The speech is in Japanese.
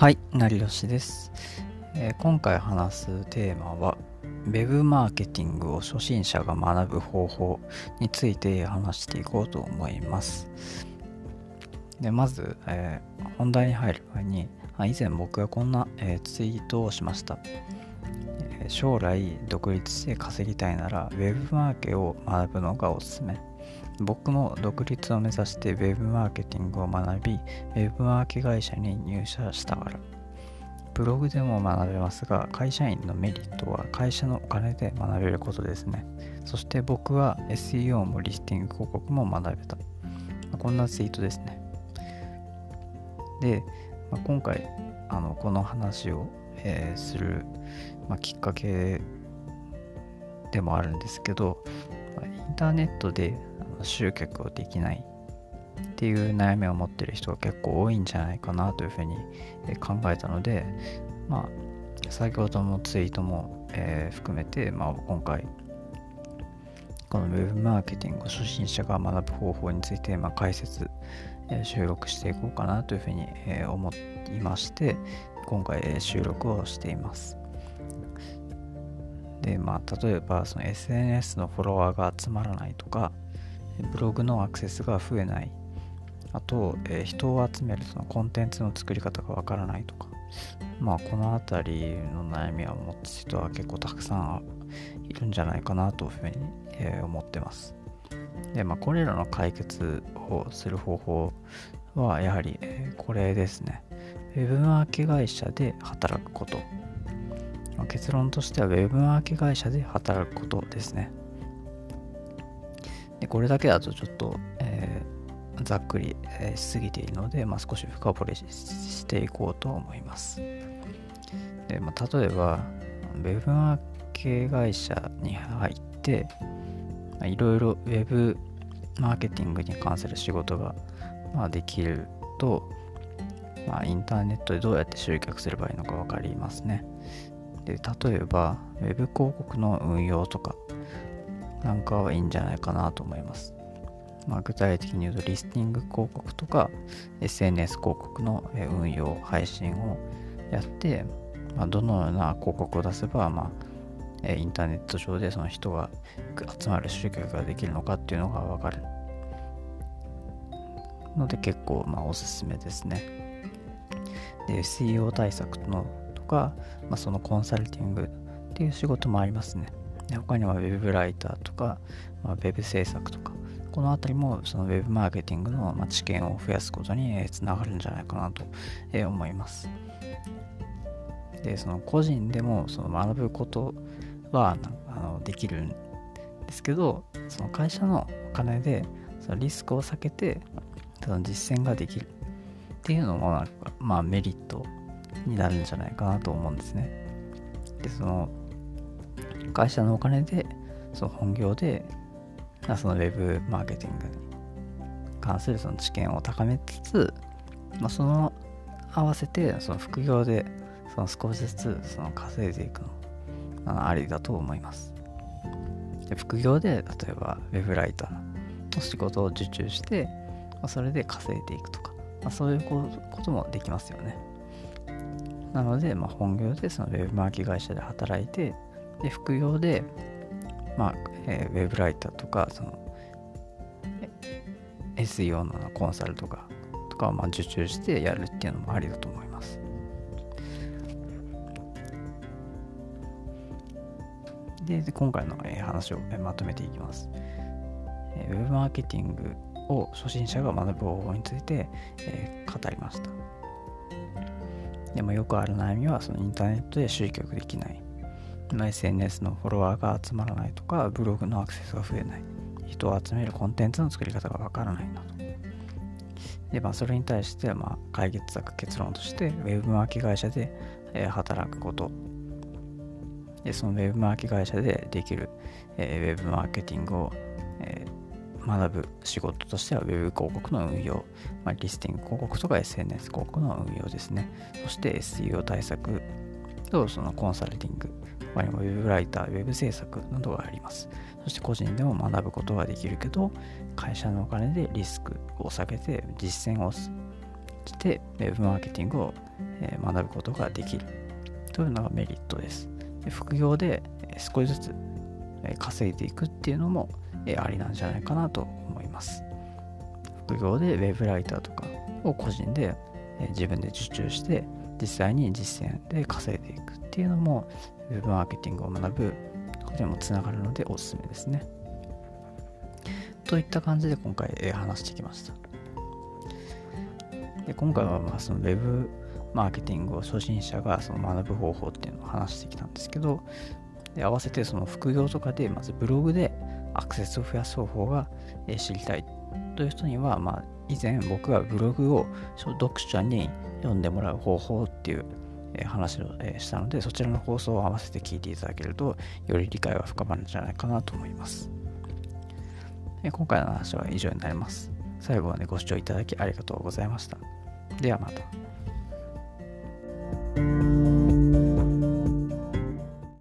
はい、成吉です、えー今回話すテーマは Web マーケティングを初心者が学ぶ方法について話していこうと思います。でまず、えー本題に入る前にあ以前僕がこんな、えーツイートをしました。将来独立して稼ぎたいなら Web マーケを学ぶのがおすすめ。僕も独立を目指して Web マーケティングを学び Web マーケ会社に入社したから。ブログでも学べますが会社員のメリットは会社のお金で学べることですね。そして僕は SEO もリスティング広告も学べた。こんなツイートですね。で、まあ今回あのこの話を、えーする、まあきっかけでもあるんですけどターネットで集客をできないっていう悩みを持ってる人が結構多いんじゃないかなというふうに考えたのでまあ先ほどのツイートも、えー含めて、まあ、今回この Web マーケティング初心者が学ぶ方法について、まあ、解説、えー収録していこうかなというふうに、えー思いまして今回、え収録をしています。でまあ例えばその SNS のフォロワーが集まらないとかブログのアクセスが増えない。あと、えー人を集めるそのコンテンツの作り方がわからないとか。まあこの辺りの悩みを持つ人は結構たくさんいるんじゃないかなというふうに、えー思ってます。でまあこれらの解決をする方法はやはり、えーこれですね。ウェブマーケ会社で働くこと。まあ結論としてはウェブマーケ会社で働くことですね。でこれだけだとちょっと、えーざっくり、えーしすぎているので、まあ、少し深掘りしていこうと思います。で、まあ、例えばウェブマーケ会社に入ってまあいろいろウェブマーケティングに関する仕事が、まあ、できると、まあ、インターネットでどうやって集客すればいいのか分かりますね。で例えばウェブ広告の運用とかなんかはいいんじゃないかなと思います。まあ、具体的に言うとリスティング広告とか SNS 広告の運用、配信をやって、まあ、どのような広告を出せば、まあインターネット上でその人が集まる集客ができるのかっていうのがわかるので結構まあおすすめですね。で SEO 対策のか、まあ、そのコンサルティングっていう仕事もありますね。で他には Web ライターとか、まあ、Web 制作とか、このあたりもその Web マーケティングのまあ知見を増やすことにえーつながるんじゃないかなとえー思います。で、その個人でもその学ぶことはあのできるんですけど、その会社のお金でそのリスクを避けてその実践ができるっていうのもなんか、まあ、メリットになるんじゃないかなと思うんですね。で、その会社のお金でその本業でそのウェブマーケティングに関するその知見を高めつつ、まあ、その合わせてその副業でその少しずつその稼いでいくのありだと思いますで副業で例えばウェブライターの仕事を受注して、まあ、それで稼いでいくとか、まあ、そういうこともできますよねなので、まあ、本業でそのウェブマーケ会社で働いてで副業でまあ、えーウェブライターとか、その、SEO のコンサルとか、とかをまあ受注してやるっていうのもありだと思います。で、今回の、話を、まとめていきます。ウェブマーケティングを初心者が学ぶ方法について、えー語りました。でもよくある悩みは、そのインターネットで集客できない。SNS のフォロワーが集まらないとか、ブログのアクセスが増えない、人を集めるコンテンツの作り方がわからないなど。で、まあ、それに対して、まあ、解決策、結論として、ウェブマーケ会社で、働くこと。で、そのウェブマーケ会社でできる、えーウェブマーケティングを、学ぶ仕事としては、ウェブ広告の運用、まあ、リスティング広告とか SNS 広告の運用ですね。そして SEO 対策とそのコンサルティング、他にもウェブライター、ウェブ制作などがあります。そして個人でも学ぶことができるけど、会社のお金でリスクを下げて実践をすじて Web マーケティングを学ぶことができるというのがメリットです。で副業で少しずつ稼いでいくっていうのもえありなんじゃないかなと思います。副業で Web ライターとかを個人でえ自分で受注して実際に実践で稼いでいくっていうのも Web マーケティングを学ぶことにもつながるのでおすすめですね。といった感じで今回え話してきました。で今回はまあその Web マーケティングを初心者がその学ぶ方法っていうのを話してきたんですけど、で合わせてその副業とかでまずブログでアクセスを増やす方法が知りたいという人には、まあ、以前僕がブログを読者に読んでもらう方法っていう話をしたのでそちらの放送を合わせて聞いていただけるとより理解が深まるんじゃないかなと思います。今回の話は以上になります。最後までご視聴いただきありがとうございました。ではまた。